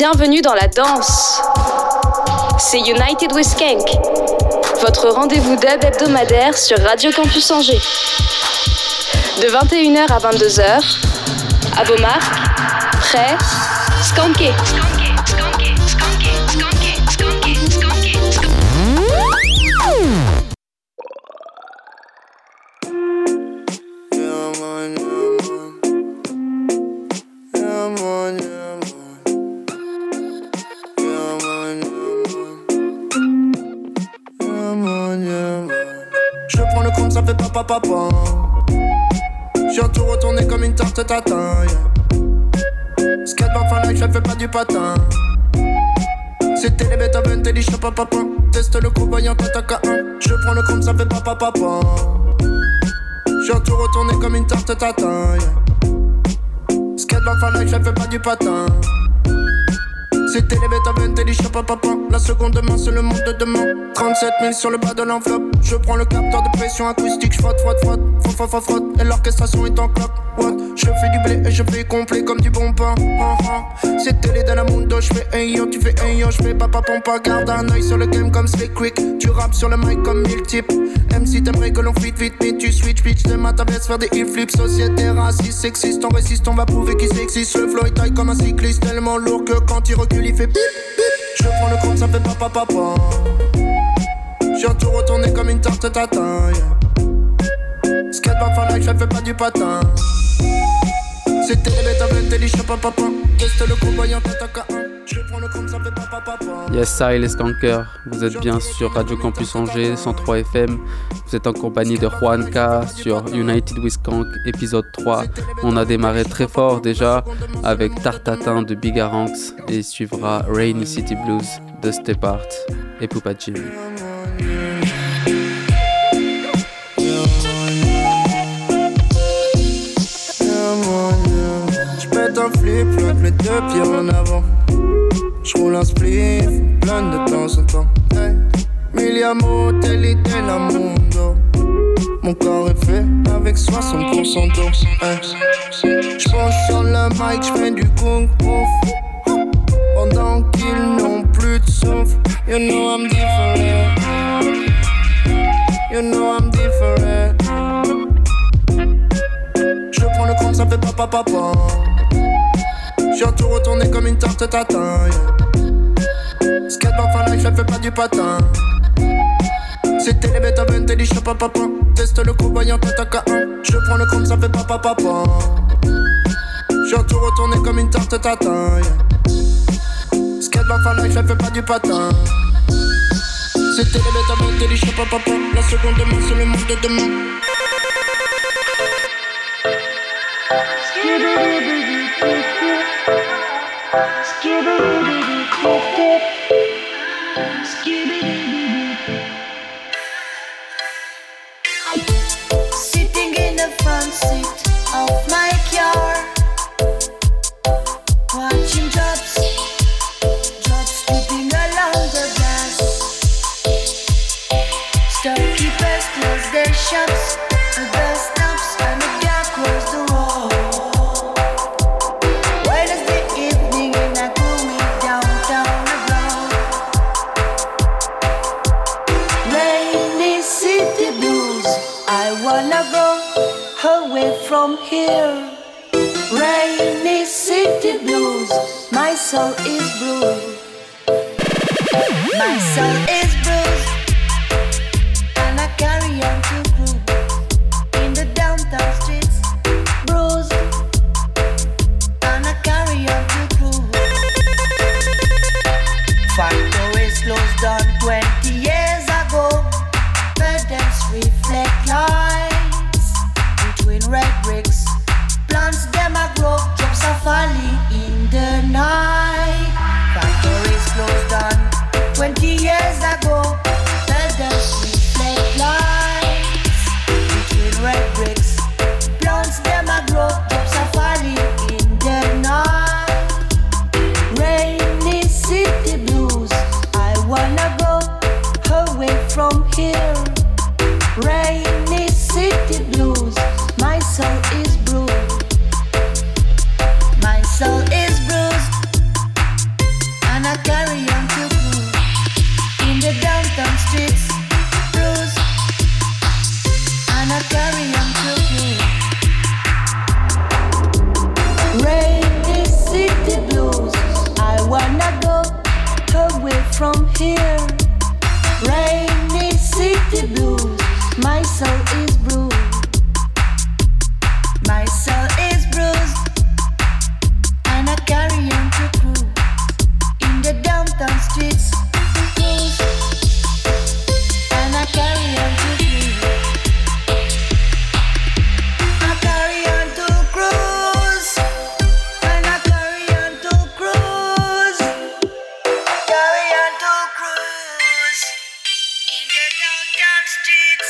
Bienvenue dans la danse. C'est United with Skank, votre rendez-vous dub hebdomadaire sur Radio Campus Angers. De 21h à 22h, à vos marques, prêts. Tarte tatin. Yeah. Skateboard fan life, je fais pas du patin. C'était les Beethoven, t'es dit papa papa. Teste le coup voyant t'attaque à 1. Je prends le compte, ça fait papa papa. J'ai tout retourné comme une tarte tatin. Yeah. Skateboard fan life, je fais pas du patin. C'était les Beethoven, t'es dit papa. La seconde main, c'est le monde de demain. 37 000 sur le bas de l'enveloppe. Je prends le capteur de pression acoustique, je frotte, frotte, frotte, frotte, frotte, frotte. Et l'orchestration est en clope. What? Je fais du blé et je fais complet comme du bon pain. Uh -huh. C'était les de la mundo, je fais un yo, tu fais un yo, je fais papa pompa. Garde un oeil sur le game comme Slick Quick. Tu rappes sur le mic comme mille types. MC t'aimerais que l'on fit vite, mais tu switch, bitch. T'aimes à ta faire des hill flips. Société raciste, sexiste, on résiste, on va prouver qu'il s'existe. Le flow est taille comme un cycliste, tellement lourd que quand il recule, il fait bip, bip. Je prends le compte, ça fait papa papa. J'ai tout retourné comme une tarte tatin. Yeah. Skateboard for life, je fais pas du patin. C'était les bêtes intelligents, papa. Teste le combat, t'attaque à un. Yes, ça les skankers. Vous êtes bien sur Radio Campus Angers 103 FM. Vous êtes en compagnie de Juanca sur United with Skank, épisode 3. On a démarré très fort déjà avec Tartatin de Bigaranx et suivra Rainy City Blues de Step Art et Poupa en avant. J'roule un spliff, plein de temps en temps. Hey. Miliamo, était la mundo. Mon corps est fait avec 60% d'eau. Hey. Sur le mic, j'fais du kung fu. Pendant qu'ils n'ont plus de souffle. You know I'm different. You know I'm different. Je prends le compte, ça fait papa papa. J'ai tout retourné comme une tarte tatin. Yeah. Skateboard fan life, je fais pas du patin. C'était les Beethoven, t'es dit papa papa. Teste le coup voyant t'attaque à 1. Je prends le compte, ça fait papa papa. J'ai tout retourné comme une tarte tatin. Yeah. Fan life, je fais pas du patin. C'était les Beethoven, t'es dit papa papa. La seconde de main, c'est le monde de demain. wanna go away from here. Rainy city blues, my soul is blue. My soul is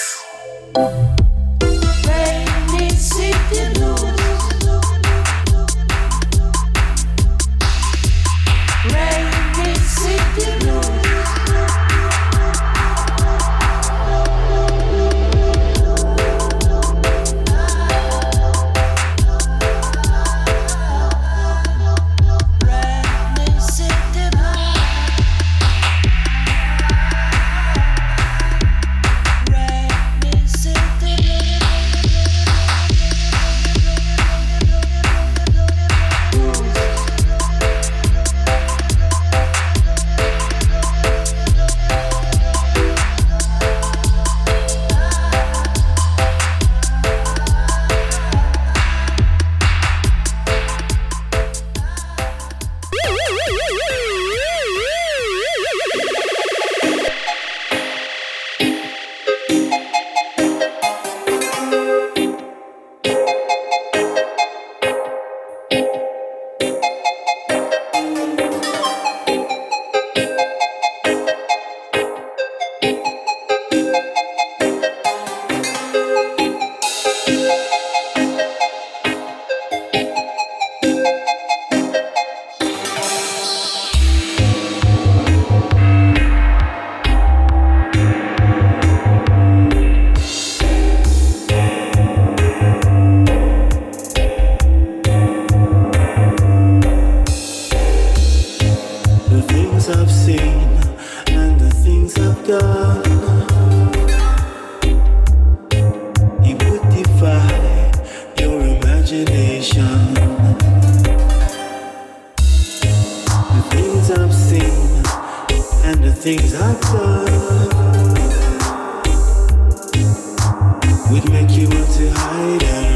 Música things I've done would make you want to hide.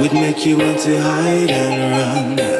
would make you want to hide and run.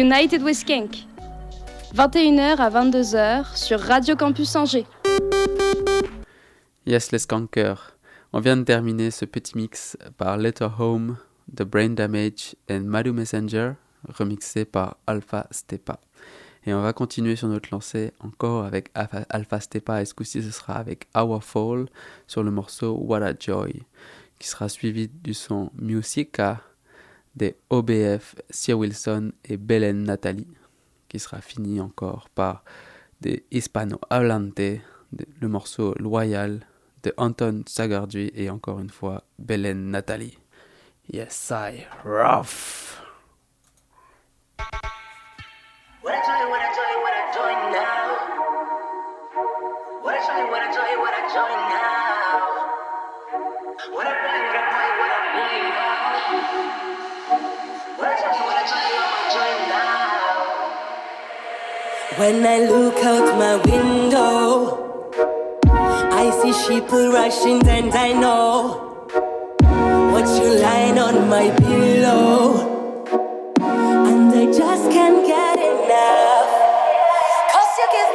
United with Skank. 21h à 22h sur Radio Campus Angers. Yes, les skankers. On vient de terminer ce petit mix par Letter Home de Brain Damage et Madu Messenger, remixé par Alpha Stepa. Et on va continuer sur notre lancée encore avec Alpha Stepa et ce coup-ci ce sera avec Our Fall sur le morceau What a Joy, qui sera suivi du son Musica des OBF, Sir Wilson et Belen Nathalie, qui sera fini encore par des Hispano Hablante, le morceau Loyal de Anton Sagardui et encore une fois Belen Nathalie. Yes, I rough. What a joy, what a joy, what what a joy now. What a joy, what a joy now. What a joy, what a joy now. When I look out my window, I see sheep rushing and I know what you lying on my pillow and I just can't get enough. Cause you give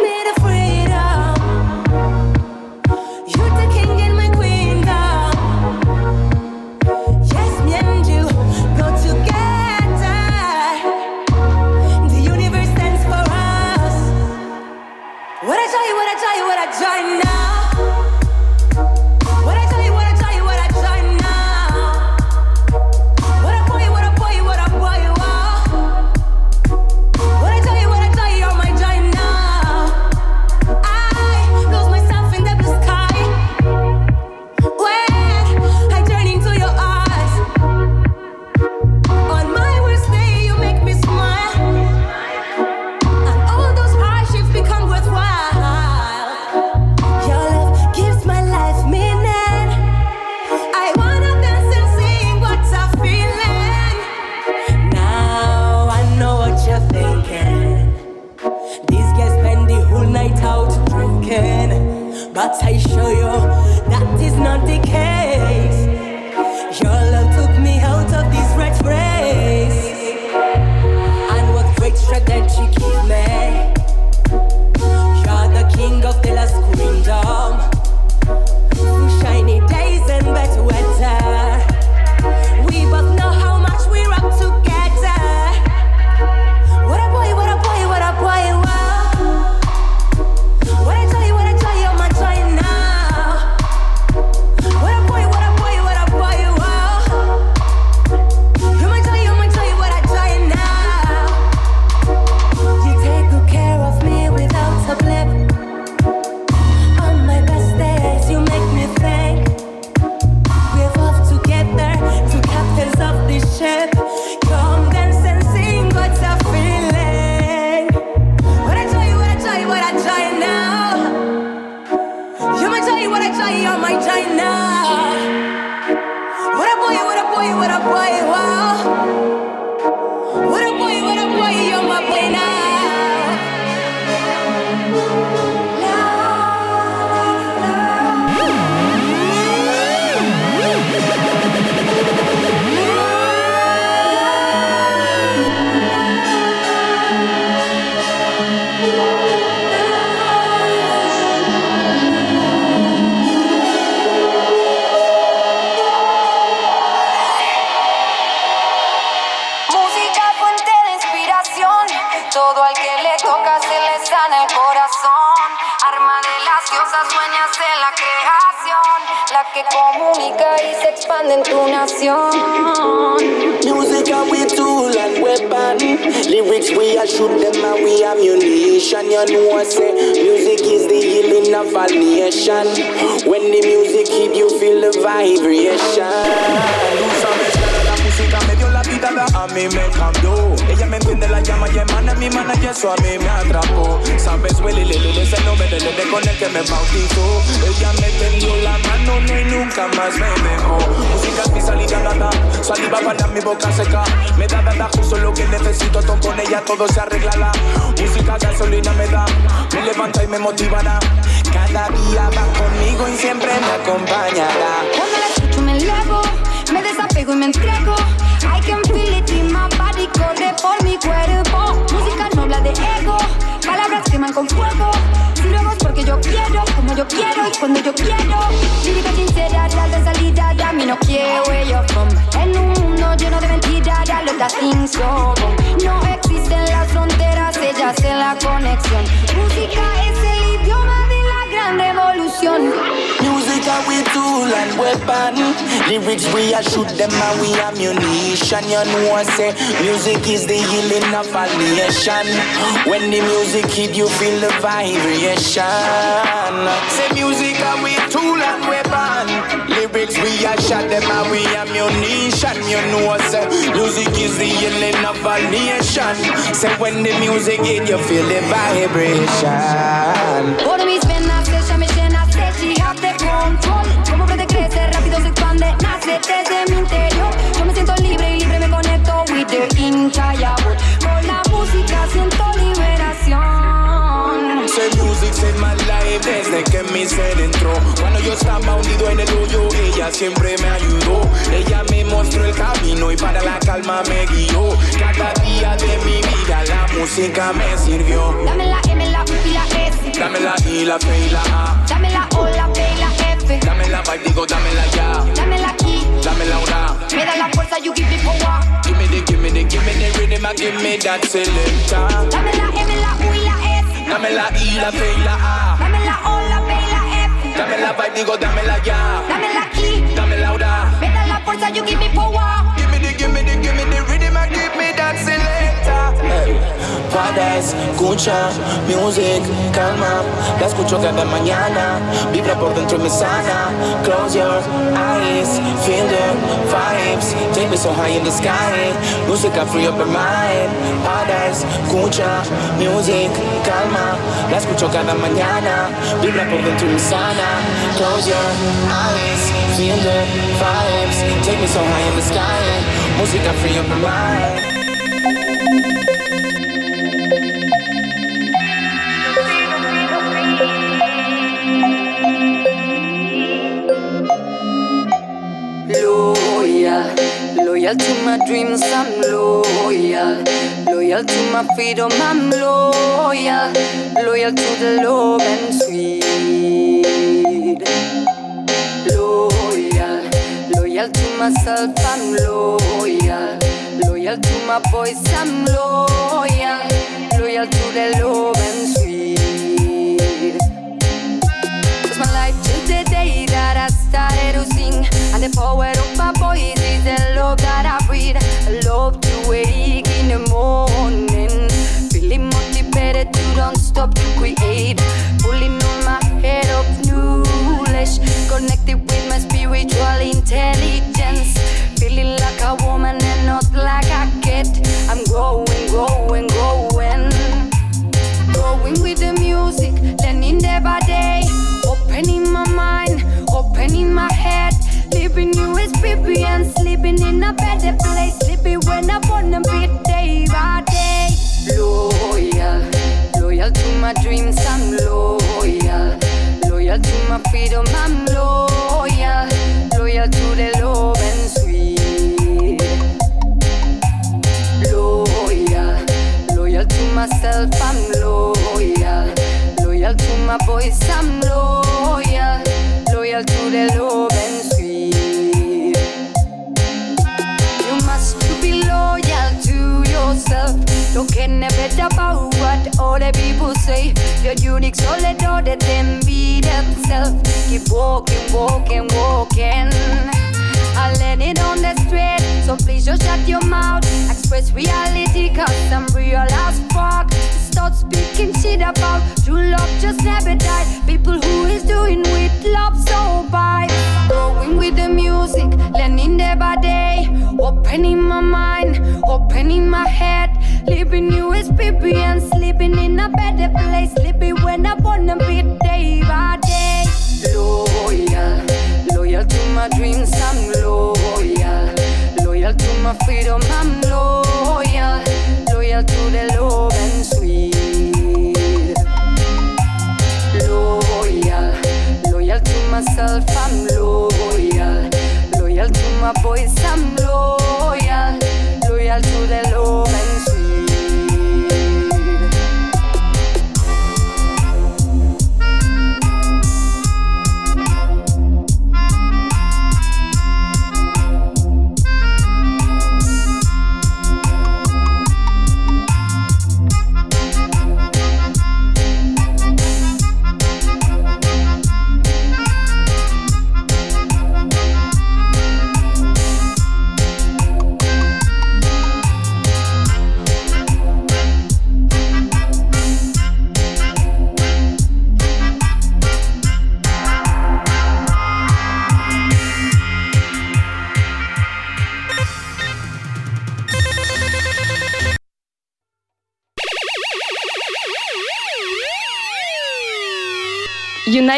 comunica y se expande en tu nación. Music are we tool and weapon. Lyrics we are shoot them and we ammunition. You know I say music is the healing of a nation. When the music hit you feel the vibration. A mí me cambió. Ella me entiende, la llama y emana mi mana y eso a mí me atrapó. Sabes, Willy, Lili, ese nombre de con el que me bautizó. Ella me tendió la mano, no y nunca más me dejó. Música es mi salida, nada. Saliva para mi boca seca. Me da, da, justo lo que necesito. Todo con ella todo se arregla. La música gasolina me da. Me levanta y me motivará. Cada día va conmigo y siempre me acompañará. Cuando la escucho me elevo, me desapego y me entrego. I can feel de ego, palabras queman con fuego. Porque yo quiero, como yo quiero y cuando yo quiero. Lírica sincera, real de salida, a mí no quiero from. En un mundo lleno de mentiras, ya lo things so No existen las fronteras, ellas en la conexión. Música es el gran revolución. Music are we tool and weapon. Lyrics we are shoot them and we ammunition. You know I say music is the healing of a nation. When the music hit you feel the vibration. Say music are we tool and weapon. Lyrics we are shot them and we ammunition. You know I say music is the healing of a nation. Say when the music hit you feel the vibration. Cuando yo estaba hundido en el hoyo, ella siempre me ayudó. Ella me mostró el camino y para la calma me guió. Cada día de mi vida la música me sirvió. Dame la M, la U y la S. Dame la I, la P y la A. Dame la O, la P y la F. Dame la vibe, digo, dame la ya. Dame la key. Dame la una. Me da la fuerza, you give me power. Give me the, give me the, give me the rhythm, and give me that selector. Dame la M, la U y la S. Dame la I, la P y la A. Dame la O. Dame la vibe, digo, dame la ya. Dame la key. Dame la una. Me da la fuerza, you give me power. Para escucha music, calma, la escucho cada mañana, vibra por dentro y me sana. Close your eyes, feel the vibes, take me so high in the sky. Música free up your mind. Para escucha music, calma, la escucho cada mañana, vibra por dentro y me sana. Close your eyes, feel the vibes, take me so high in the sky. Música free up your mind. Loyal to my dreams, I'm loyal. Loyal to my freedom, I'm loyal. Loyal to the love and sweet. Loyal, loyal to myself, I'm loyal. Loyal to my voice, I'm loyal. Loyal to the love and sweet. Cause my life till the day that I started. And the power of my voice is the love that I breathe. I love to wake in the morning. Feeling motivated to don't stop to create. Pulling on my head of knowledge. Connected with my spiritual intelligence. Feeling like a woman and not like a kid. I'm growing, growing, growing. Growing with the music, learning day by day. Opening my mind, opening my head. Living new experience, living in a better place. Living when I wanna be day by day. Loyal, loyal to my dreams, I'm loyal. Loyal to my freedom, I'm loyal. Loyal to the love and sweet. Loyal, loyal to myself, I'm loyal. Loyal to my voice, I'm loyal. Loyal to the love Don't care never about what the people say you're unique, so let the them be themselves. Keep walking, walking, walking. I let it on the street, so please just shut your mouth. Express reality, cause I'm real as fuck. Start speaking shit about true love, just never die. People who is doing with love so bad. Growing with the music, learning day by day. Opening my mind, opening my head. Living baby and sleeping in a better place. Living when I wanna be day by day. Loyal, loyal to my dreams, I'm. Loyal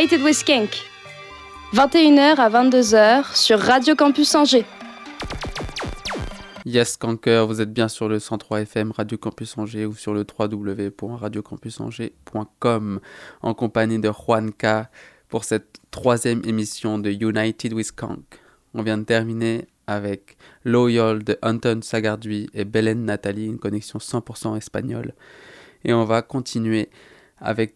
United with Skank. 21h à 22h sur Radio Campus Angers. Yes, Skanker, vous êtes bien sur le 103 FM Radio Campus Angers ou sur le www.radiocampusangers.com en compagnie de Juan K pour cette troisième émission de United with Skank. On vient de terminer avec Loyal de Anton Sagardui et Belen Nathalie, une connexion 100% espagnole. Et on va continuer avec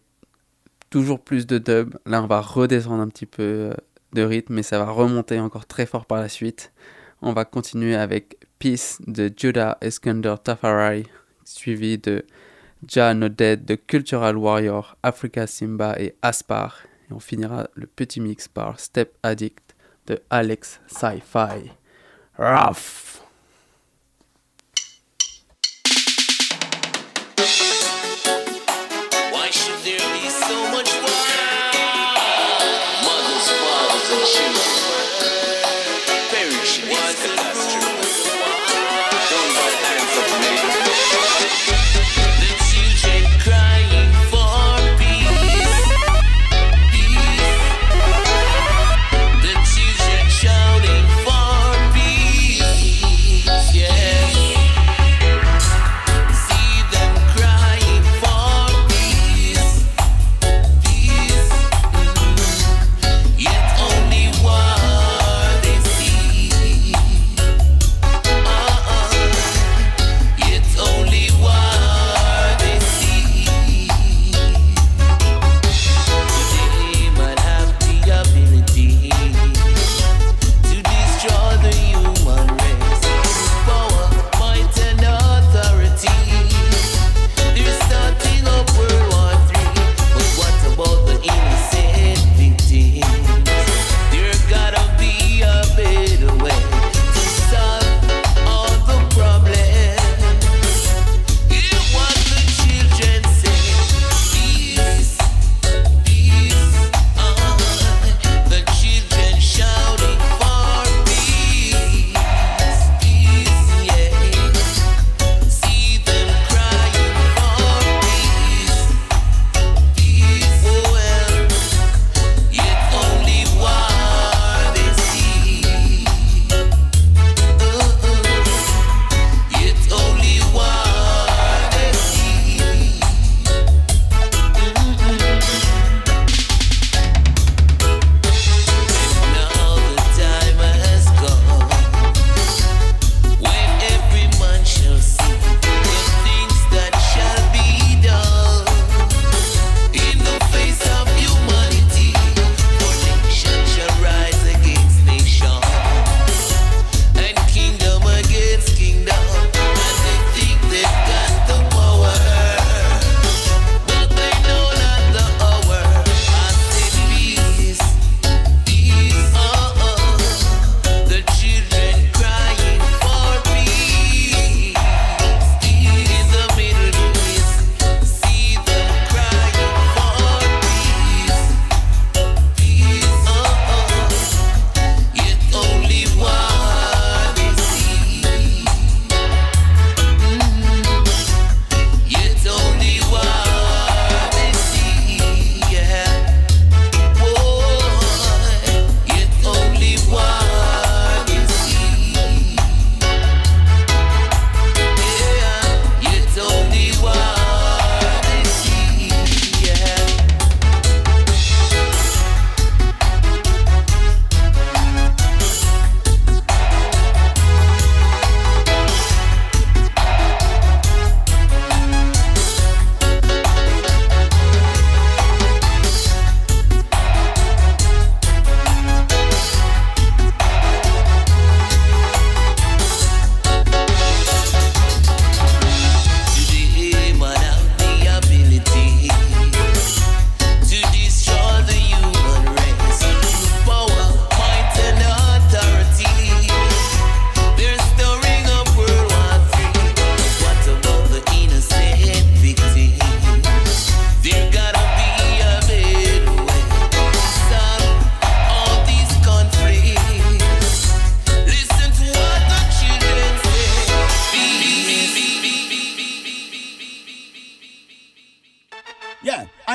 toujours plus de dub. Là, on va redescendre un petit peu euh, de rythme, mais ça va remonter encore très fort par la suite. On va continuer avec Peace de Judah Iskander Tafarai, suivi de Ja No Dead de Cultural Warrior, Africa Simba et Aspar. Et on finira le petit mix par Step Addict de Alex Sci-Fi. Rough! Emotion.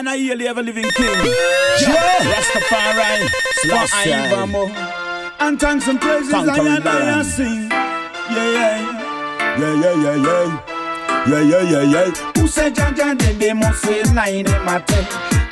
And I hear the ever living king. Yeah, Rastafari, Selassie. And thanks and praises I and I sing. Yeah, yeah. Yeah, yeah, yeah, yeah. Yeah, yeah, yeah, yeah. Who say Jaja, then they must say lie, they must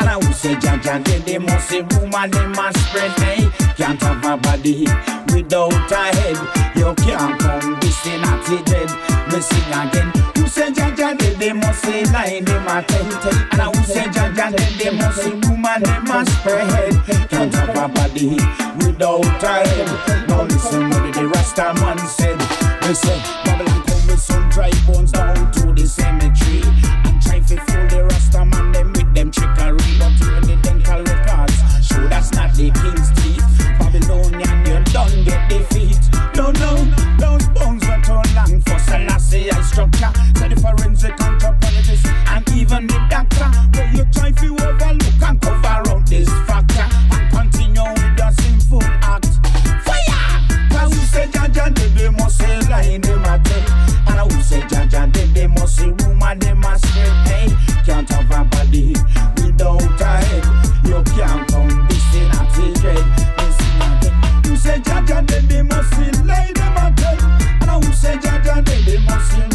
And I who say Jaja, then they must say rumor, they must spread, hey. Can't have a body without a head. You can't come this in a dead. Me sing again. Who say Jaja, then they must say lie, they must And I who say Jaja, then they must say rumor, they must spread. Can't have a body without a head. Now listen what the Rasta man said. They say, Babylon come with some dry bones down to the cemetery. Structure. The forensic anthropologist and even the doctor. But you try to overlook and cover up this factor. And continue with the sinful act. Fire! Cause who say Jaja, they must say lie, they must tell. And who say Jaja, they, they must say rumor, they must spread. Hey, can't have a body without a head. You can't come this in a dread. Listen again. Who say Jaja, they, they must say lie, they must tell. And who say Jaja, they, they must say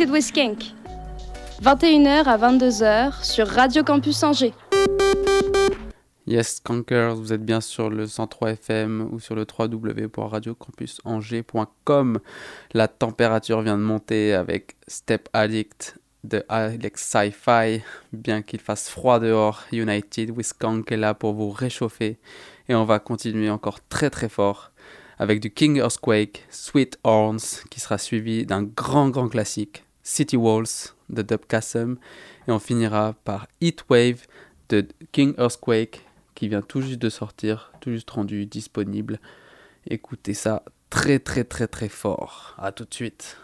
United with Skank. 21h à 22h sur Radio Campus Angers. Yes, Skankers, vous êtes bien sur le 103 FM ou sur le www.radiocampusangers.com. La température vient de monter avec Step Addict de Alex Sci-Fi. Bien qu'il fasse froid dehors, United with Skank est là pour vous réchauffer. Et on va continuer encore très très fort avec du King Earthquake, Sweet Horns, qui sera suivi d'un grand grand classique, City Walls de Dub Kassem, et on finira par Heat Wave de King Earthquake, qui vient tout juste de sortir, tout juste rendu disponible. Écoutez ça très très très très fort. A tout de suite.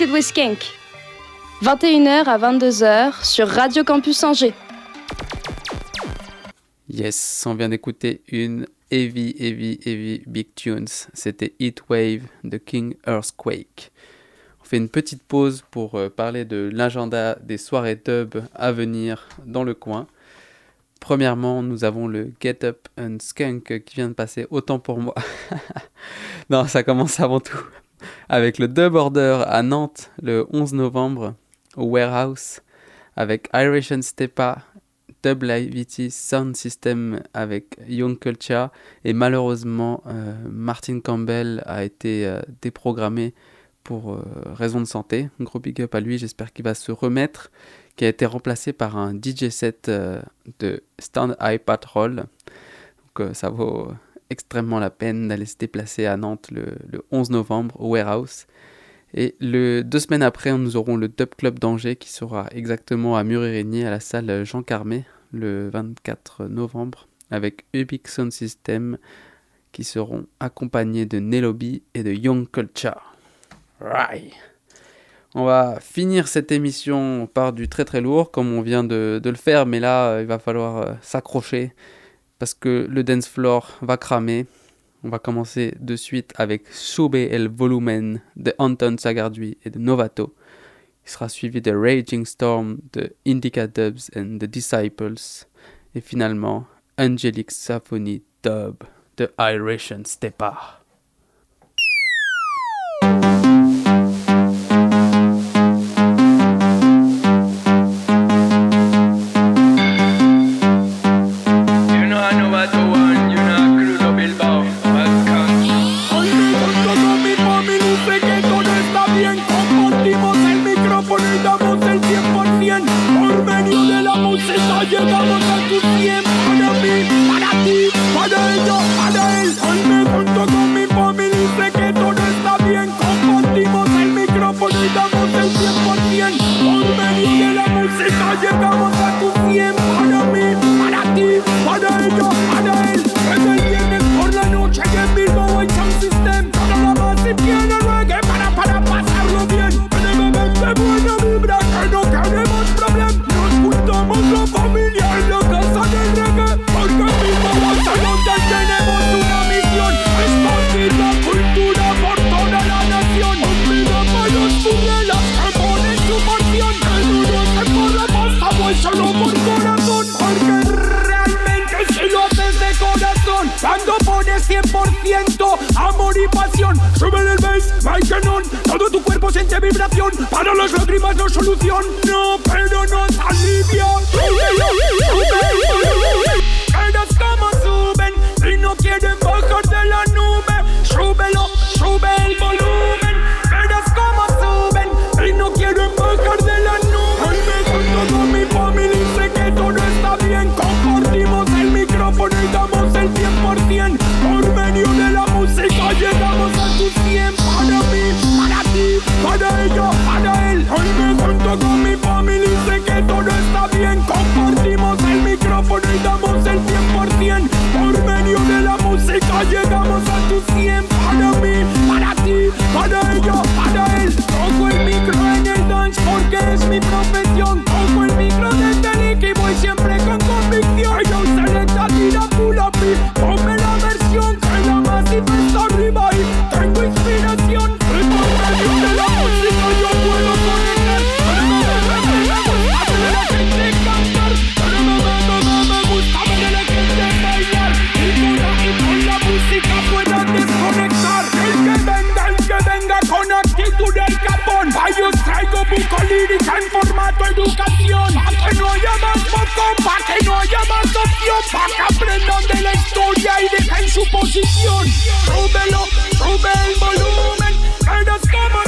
With Skank. 21h à 22h sur Radio Campus Angers. Yes, on vient d'écouter une heavy, heavy, heavy big tunes. C'était Heatwave de King Earthquake. On fait une petite pause pour euh, parler de l'agenda des soirées dub à venir dans le coin. Premièrement, nous avons le Get Up and Skunk qui vient de passer autant pour moi. non, ça commence avant tout avec le Dub Order à Nantes le 11 novembre au Warehouse avec Irish and Stepa, Dub Livity Sound System avec Young Culture et malheureusement euh, Martin Campbell a été euh, déprogrammé pour euh, raison de santé. Un gros big up à lui, j'espère qu'il va se remettre, qui a été remplacé par un DJ set de Stand Eye Patrol. Donc ça vaut extrêmement la peine d'aller se déplacer à Nantes le, 11 novembre au Warehouse. Et deux semaines après, nous aurons le Dub Club d'Angers qui sera exactement à Mur-et-Régnier à la salle Jean Carmé le 24 novembre avec Ubic Sound System qui seront accompagnés de Nelobi et de Young Culture. Right. On va finir cette émission par du très très lourd comme on vient de, de le faire, mais là il va falloir euh, s'accrocher parce que le dance floor va cramer. On va commencer de suite avec Sube el Volumen de Anton Sagardui et de Novato. Il sera suivi de Raging Storm de Indica Dubs and the Disciples. Et finalement, Angelic Symphony Dub de Irish and Stepa. cuerpo vibración. Para las lágrimas no solución, no, pero nos alivia. tu posición. Súbelo, sube el volumen. Eres como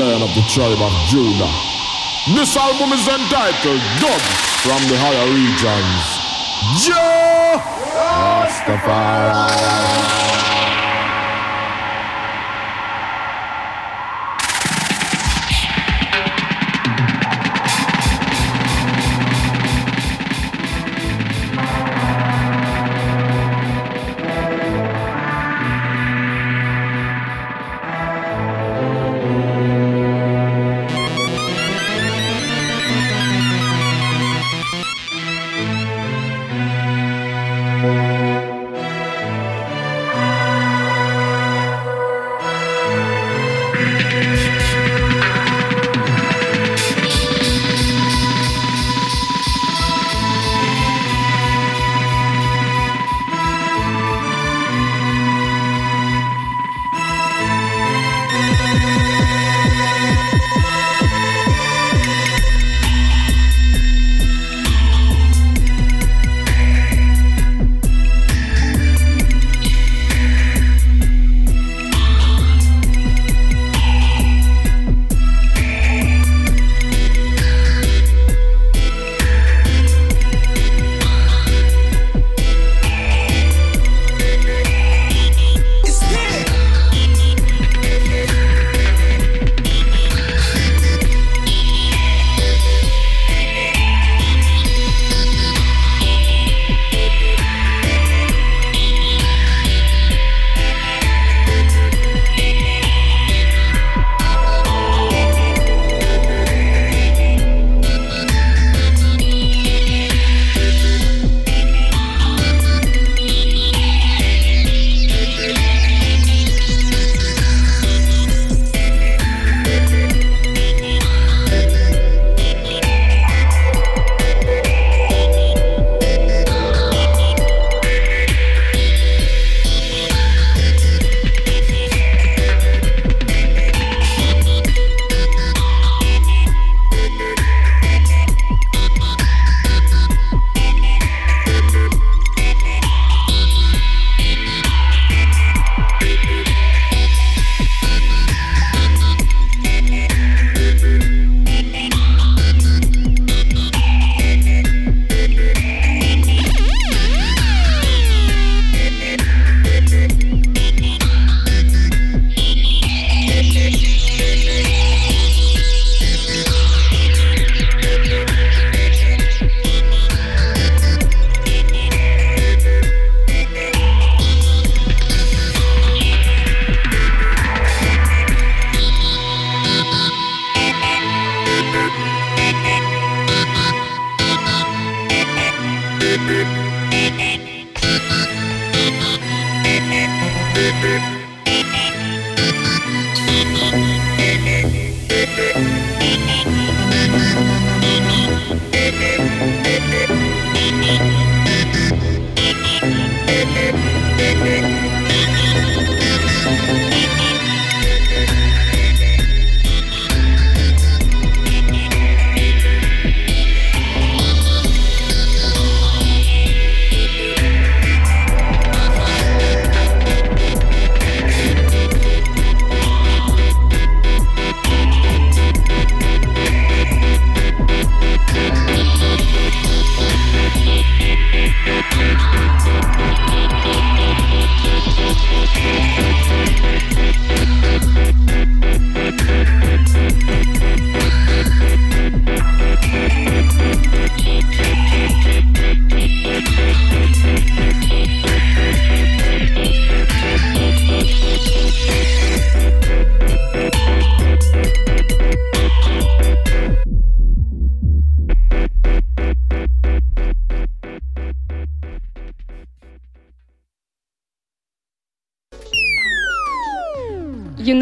Land of the tribe of Judah. This album is entitled Dub from the higher regions. Jah Rastafari.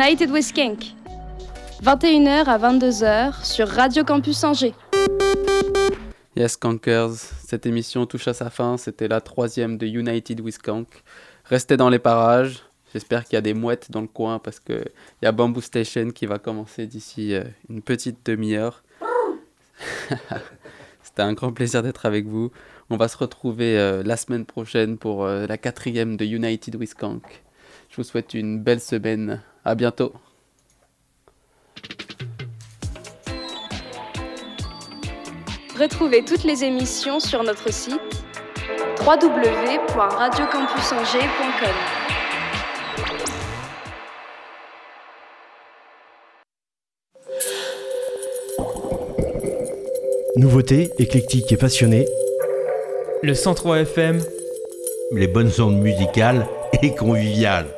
United with Skank. 21h à 22h sur Radio Campus Angers. Yes, Skankers, cette émission touche à sa fin. C'était la troisième de United with Skank. Restez dans les parages. J'espère qu'il y a des mouettes dans le coin parce qu'il y a Bamboo Station qui va commencer d'ici euh, une petite demi-heure. C'était un grand plaisir d'être avec vous. On va se retrouver euh, la semaine prochaine pour euh, la quatrième de United with Kank. Je vous souhaite une belle semaine. À bientôt. Retrouvez toutes les émissions sur notre site www.radiocampusangers.com. Nouveauté, éclectique et passionné. Le 103 FM. Les bonnes ondes musicales et conviviales.